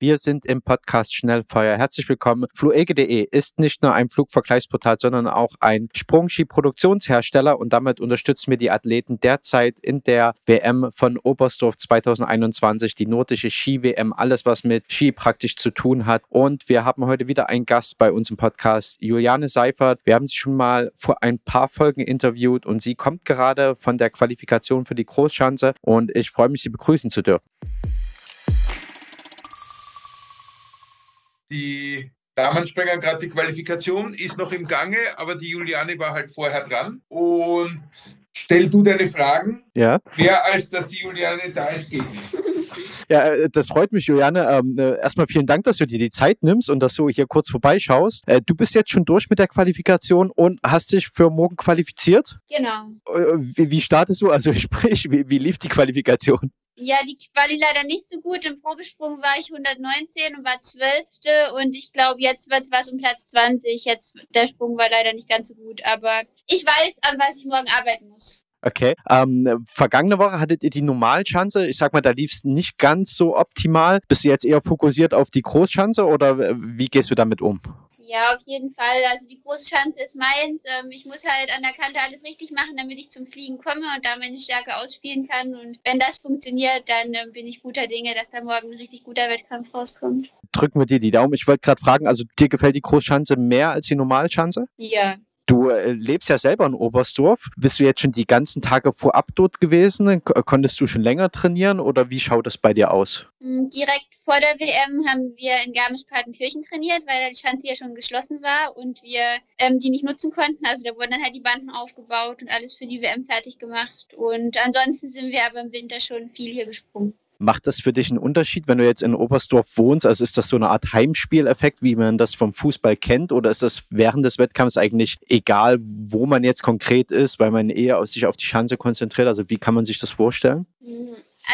Wir sind im Podcast Schnellfeuer. Herzlich willkommen. Fluege.de ist nicht nur ein Flugvergleichsportal, sondern auch ein Sprungski-Produktionshersteller und damit unterstützen wir die Athleten derzeit in der WM von Oberstdorf 2021, die nordische Ski-WM, alles was mit Ski praktisch zu tun hat. Und wir haben heute wieder einen Gast bei uns im Podcast, Juliane Seifert. Wir haben sie schon mal vor ein paar Folgen interviewt und sie kommt gerade von der Qualifikation für die Großschanze und ich freue mich, sie begrüßen zu dürfen. Die Damenspringer, gerade die Qualifikation ist noch im Gange, aber die Juliane war halt vorher dran. Und stell du deine Fragen. Ja. Mehr als dass die Juliane da ist, geht nicht. Ja, äh, das freut mich, Juliane. Ähm, äh, erstmal vielen Dank, dass du dir die Zeit nimmst und dass du hier kurz vorbeischaust. Äh, du bist jetzt schon durch mit der Qualifikation und hast dich für morgen qualifiziert? Genau. Wie, wie startest du? Also sprich, wie, wie lief die Qualifikation? Ja, die Quali leider nicht so gut. Im Probesprung war ich 119 und war Zwölfte und ich glaube, jetzt wird es was um Platz 20. Jetzt, der Sprung war leider nicht ganz so gut, aber ich weiß, an was ich morgen arbeiten muss. Okay. Ähm, vergangene Woche hattet ihr die Normalschanze. Ich sag mal, da lief es nicht ganz so optimal. Bist du jetzt eher fokussiert auf die Großschanze oder wie gehst du damit um? Ja, auf jeden Fall. Also die große Chance ist meins. Ähm, ich muss halt an der Kante alles richtig machen, damit ich zum Fliegen komme und da meine Stärke ausspielen kann. Und wenn das funktioniert, dann ähm, bin ich guter Dinge, dass da morgen ein richtig guter Wettkampf rauskommt. Drücken wir dir die Daumen. Ich wollte gerade fragen, also dir gefällt die Großschanze mehr als die Normalschanze? Ja, Du äh, lebst ja selber in Oberstdorf. Bist du jetzt schon die ganzen Tage vorab dort gewesen? Konntest du schon länger trainieren oder wie schaut das bei dir aus? Hm, direkt vor der WM haben wir in Garmisch-Partenkirchen trainiert, weil die Schanze ja schon geschlossen war und wir ähm, die nicht nutzen konnten. Also da wurden dann halt die Banden aufgebaut und alles für die WM fertig gemacht. Und ansonsten sind wir aber im Winter schon viel hier gesprungen. Macht das für dich einen Unterschied, wenn du jetzt in Oberstdorf wohnst? Also ist das so eine Art Heimspieleffekt, wie man das vom Fußball kennt? Oder ist das während des Wettkampfs eigentlich egal, wo man jetzt konkret ist, weil man eher sich auf die Schanze konzentriert? Also wie kann man sich das vorstellen?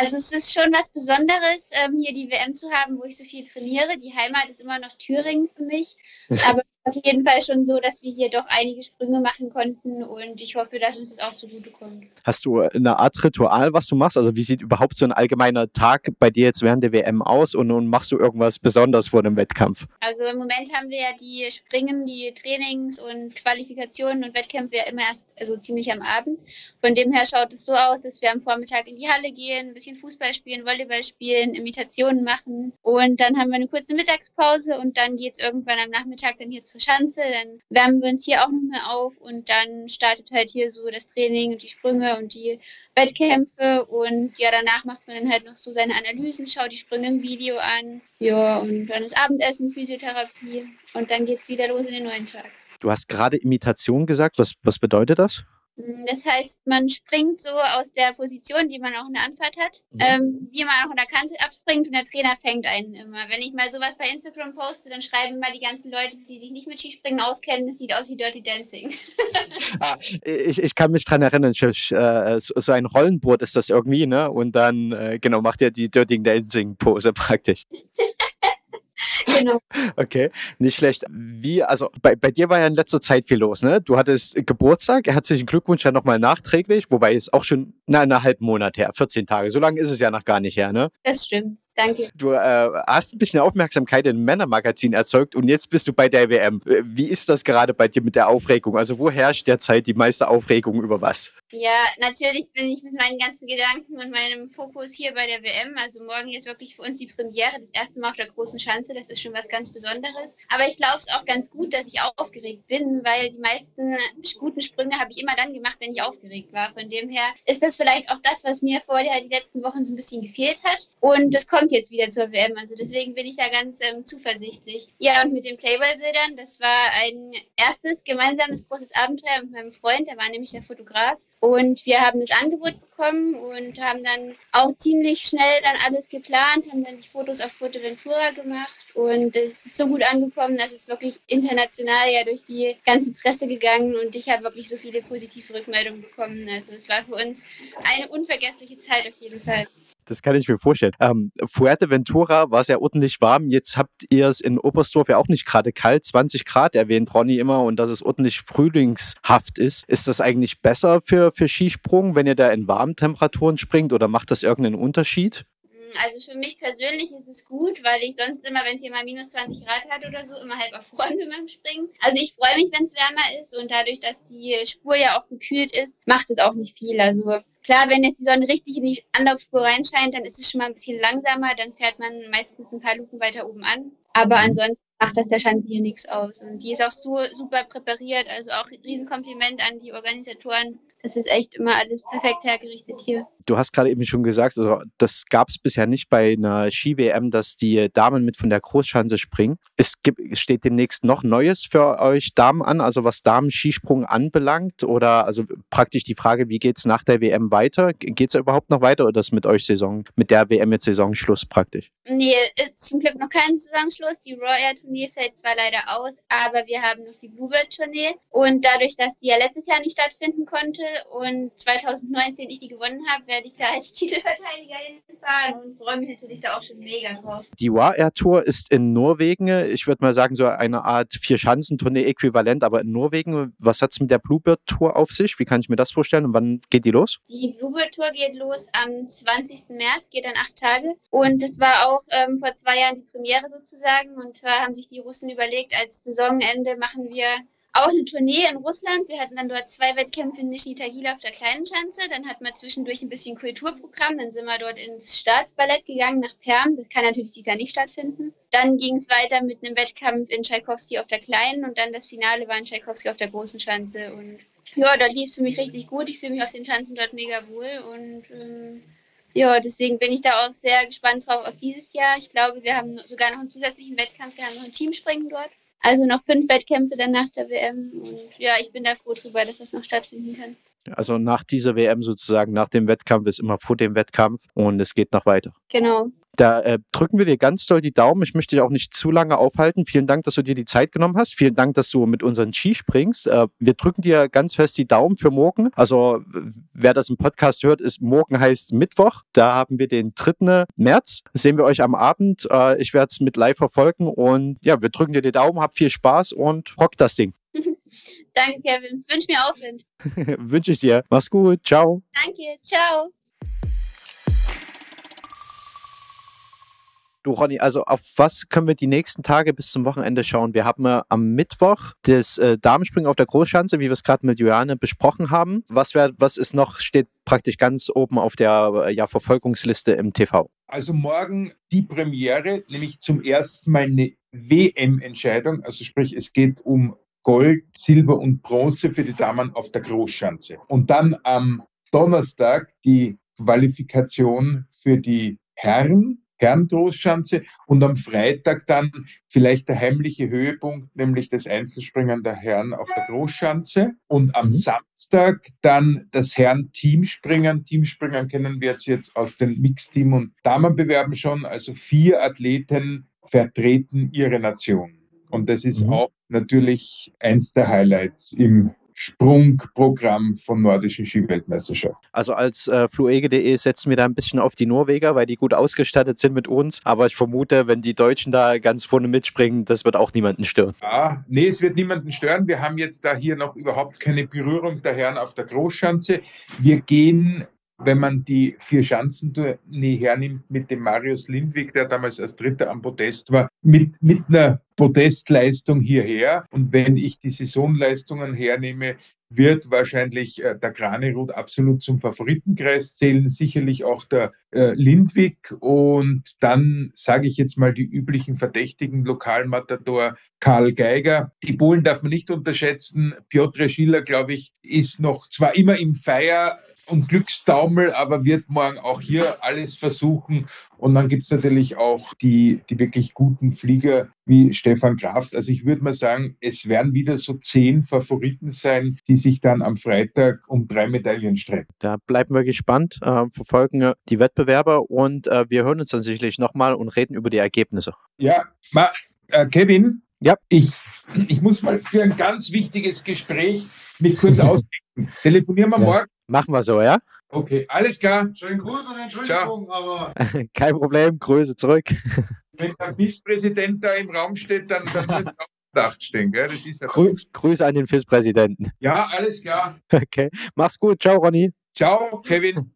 Also es ist schon was Besonderes, ähm, hier die WM zu haben, wo ich so viel trainiere. Die Heimat ist immer noch Thüringen für mich. Aber auf jeden Fall schon so, dass wir hier doch einige Sprünge machen konnten und ich hoffe, dass uns das auch zugutekommt. Hast du eine Art Ritual, was du machst? Also wie sieht überhaupt so ein allgemeiner Tag bei dir jetzt während der WM aus und nun machst du irgendwas besonders vor dem Wettkampf? Also im Moment haben wir ja die Springen, die Trainings und Qualifikationen und Wettkämpfe ja immer erst also ziemlich am Abend. Von dem her schaut es so aus, dass wir am Vormittag in die Halle gehen, ein bisschen Fußball spielen, Volleyball spielen, Imitationen machen und dann haben wir eine kurze Mittagspause und dann geht es irgendwann am Nachmittag dann hier zu zur Schanze, dann wärmen wir uns hier auch noch mehr auf und dann startet halt hier so das Training und die Sprünge und die Wettkämpfe und ja, danach macht man dann halt noch so seine Analysen, schaut die Sprünge im Video an, ja, und dann ist Abendessen, Physiotherapie und dann geht es wieder los in den neuen Tag. Du hast gerade Imitation gesagt, was, was bedeutet das? Mm, das heißt, man springt so aus der Position, die man auch in der Anfahrt hat, mhm. ähm, wie man auch an der Kante abspringt und der Trainer fängt einen immer. Wenn ich mal sowas bei Instagram poste, dann schreiben mal die ganzen Leute, die sich nicht mit Skispringen auskennen, es sieht aus wie Dirty Dancing. ah, ich, ich kann mich dran erinnern, äh, so ein Rollenboard ist das irgendwie, ne? Und dann, äh, genau, macht er die Dirty Dancing Pose praktisch. Genau. Okay, nicht schlecht. Wie, also bei, bei dir war ja in letzter Zeit viel los, ne? Du hattest Geburtstag, herzlichen Glückwunsch ja nochmal nachträglich, wobei es auch schon na, einen halben Monat her, 14 Tage. So lange ist es ja noch gar nicht her, ne? Das stimmt. Danke. Du äh, hast ein bisschen Aufmerksamkeit im Männermagazin erzeugt und jetzt bist du bei der WM. Wie ist das gerade bei dir mit der Aufregung? Also wo herrscht derzeit die meiste Aufregung über was? Ja, natürlich bin ich mit meinen ganzen Gedanken und meinem Fokus hier bei der WM. Also morgen ist wirklich für uns die Premiere, das erste Mal auf der großen Schanze. Das ist schon was ganz Besonderes. Aber ich glaube es auch ganz gut, dass ich aufgeregt bin, weil die meisten guten Sprünge habe ich immer dann gemacht, wenn ich aufgeregt war. Von dem her ist das vielleicht auch das, was mir vorher die letzten Wochen so ein bisschen gefehlt hat. Und das kommt jetzt wieder zur WM. Also deswegen bin ich da ganz ähm, zuversichtlich. Ja, und mit den Playboy-Bildern, das war ein erstes gemeinsames großes Abenteuer mit meinem Freund, der war nämlich der Fotograf. Und wir haben das Angebot bekommen und haben dann auch ziemlich schnell dann alles geplant, haben dann die Fotos auf Fotoventura gemacht und es ist so gut angekommen, dass es wirklich international ja durch die ganze Presse gegangen und ich habe wirklich so viele positive Rückmeldungen bekommen. Also es war für uns eine unvergessliche Zeit auf jeden Fall. Das kann ich mir vorstellen. Ähm, Fuerteventura war ja ordentlich warm. Jetzt habt ihr es in Oberstdorf ja auch nicht gerade kalt. 20 Grad erwähnt Ronny immer und dass es ordentlich frühlingshaft ist. Ist das eigentlich besser für, für Skisprung, wenn ihr da in warmen Temperaturen springt oder macht das irgendeinen Unterschied? Also für mich persönlich ist es gut, weil ich sonst immer, wenn es hier mal minus 20 Grad hat oder so, immer halb bin beim Springen. Also ich freue mich, wenn es wärmer ist und dadurch, dass die Spur ja auch gekühlt ist, macht es auch nicht viel. Also klar, wenn jetzt die Sonne richtig in die Anlaufspur reinscheint, dann ist es schon mal ein bisschen langsamer, dann fährt man meistens ein paar Luken weiter oben an. Aber mhm. ansonsten macht das der Schanze hier nichts aus. Und die ist auch so super präpariert, also auch ein Riesenkompliment an die Organisatoren. Das ist echt immer alles perfekt hergerichtet hier. Du hast gerade eben schon gesagt, also das gab es bisher nicht bei einer Ski-WM, dass die Damen mit von der Großschanze springen. Es gibt, steht demnächst noch Neues für euch Damen an, also was Damen-Skisprung anbelangt? Oder also praktisch die Frage, wie geht es nach der WM weiter? Geht es überhaupt noch weiter oder ist mit euch Saison, mit der WM jetzt Saisonschluss praktisch? Nee, ist zum Glück noch kein Saisonschluss. Die Royal-Tournee fällt zwar leider aus, aber wir haben noch die Bluebird-Tournee. Und dadurch, dass die ja letztes Jahr nicht stattfinden konnte und 2019 ich die gewonnen habe, werde ich da als Titelverteidiger hinfahren und freue mich natürlich da auch schon mega drauf. Die War Tour ist in Norwegen. Ich würde mal sagen, so eine Art Vier-Schanzentournee-Äquivalent, aber in Norwegen. Was hat es mit der Bluebird Tour auf sich? Wie kann ich mir das vorstellen und wann geht die los? Die Bluebird Tour geht los am 20. März, geht dann acht Tage. Und es war auch ähm, vor zwei Jahren die Premiere sozusagen. Und zwar haben sich die Russen überlegt, als Saisonende machen wir auch eine Tournee in Russland. Wir hatten dann dort zwei Wettkämpfe in Nizhny Tagil auf der kleinen Schanze. Dann hatten wir zwischendurch ein bisschen Kulturprogramm. Dann sind wir dort ins Staatsballett gegangen nach Perm. Das kann natürlich dieses Jahr nicht stattfinden. Dann ging es weiter mit einem Wettkampf in Tschaikowski auf der kleinen und dann das Finale war in Tschaikowski auf der großen Schanze. Und ja, dort lief es für mich richtig gut. Ich fühle mich auf den Schanzen dort mega wohl und ähm, ja, deswegen bin ich da auch sehr gespannt drauf auf dieses Jahr. Ich glaube, wir haben sogar noch einen zusätzlichen Wettkampf. Wir haben noch ein Teamspringen dort. Also noch fünf Wettkämpfe dann nach der WM. Und ja, ich bin da froh drüber, dass das noch stattfinden kann. Also nach dieser WM sozusagen, nach dem Wettkampf ist immer vor dem Wettkampf und es geht noch weiter. Genau. Da äh, drücken wir dir ganz doll die Daumen. Ich möchte dich auch nicht zu lange aufhalten. Vielen Dank, dass du dir die Zeit genommen hast. Vielen Dank, dass du mit unseren Ski springst. Äh, wir drücken dir ganz fest die Daumen für morgen. Also wer das im Podcast hört, ist morgen heißt Mittwoch. Da haben wir den 3. März. sehen wir euch am Abend. Äh, ich werde es mit live verfolgen und ja, wir drücken dir die Daumen. Hab viel Spaß und rock das Ding. Danke, Kevin. Wünsch mir Aufwind. Wünsche ich dir. Mach's gut. Ciao. Danke. Ciao. Du, Ronny, also auf was können wir die nächsten Tage bis zum Wochenende schauen? Wir haben äh, am Mittwoch das äh, Damenspringen auf der Großschanze, wie wir es gerade mit Joanne besprochen haben. Was, wär, was ist noch, steht praktisch ganz oben auf der äh, ja, Verfolgungsliste im TV? Also morgen die Premiere, nämlich zum ersten Mal eine WM-Entscheidung. Also sprich, es geht um Gold, Silber und Bronze für die Damen auf der Großschanze. Und dann am Donnerstag die Qualifikation für die Herren Herrengroßschanze und am Freitag dann vielleicht der heimliche Höhepunkt, nämlich das Einzelspringen der Herren auf der Großschanze und am mhm. Samstag dann das Herren-Teamspringen. Teamspringen kennen wir jetzt aus den Mixteam- und Damenbewerben schon, also vier Athleten vertreten ihre Nation. Und das ist mhm. auch natürlich eins der Highlights im Sprungprogramm vom nordischen Skiweltmeisterschaft. Also als äh, fluege.de setzen wir da ein bisschen auf die Norweger, weil die gut ausgestattet sind mit uns. Aber ich vermute, wenn die Deutschen da ganz vorne mitspringen, das wird auch niemanden stören. Ja, nee, es wird niemanden stören. Wir haben jetzt da hier noch überhaupt keine Berührung der Herren auf der Großschanze. Wir gehen wenn man die vier Schanzentournee hernimmt mit dem Marius Lindwig, der damals als Dritter am Podest war, mit, mit einer Podestleistung hierher. Und wenn ich die Saisonleistungen hernehme, wird wahrscheinlich äh, der Granerud absolut zum Favoritenkreis zählen, sicherlich auch der äh, Lindwig und dann sage ich jetzt mal die üblichen Verdächtigen, Lokalmatador Karl Geiger. Die Polen darf man nicht unterschätzen. Piotr Schiller, glaube ich, ist noch zwar immer im Feier, und Glückstaumel, aber wird morgen auch hier alles versuchen. Und dann gibt es natürlich auch die, die wirklich guten Flieger wie Stefan Kraft. Also ich würde mal sagen, es werden wieder so zehn Favoriten sein, die sich dann am Freitag um drei Medaillen streiten. Da bleiben wir gespannt, äh, verfolgen die Wettbewerber und äh, wir hören uns dann sicherlich nochmal und reden über die Ergebnisse. Ja, ma, äh, Kevin, ja. ich, ich muss mal für ein ganz wichtiges Gespräch mich kurz ausdenken. Telefonieren wir ja. morgen. Machen wir so, ja? Okay, alles klar. Schönen Gruß und Entschuldigung, Ciao. aber. Kein Problem, Grüße zurück. Wenn der FIS-Präsident da im Raum steht, dann, dann wird es auch Verdacht stehen, gell? Das ist ja Grü Grüße an den FIS-Präsidenten. Ja, alles klar. Okay, mach's gut. Ciao, Ronny. Ciao, Kevin.